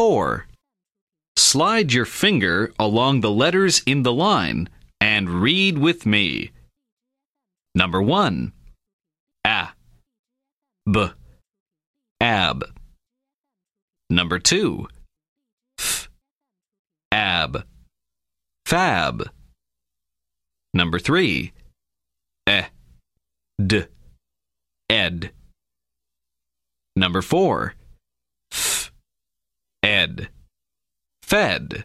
4. Slide your finger along the letters in the line and read with me. Number 1. A. B. Ab. Number 2. F. Ab. Fab. Number 3. Ed. Number 4. F. Ed. Fed.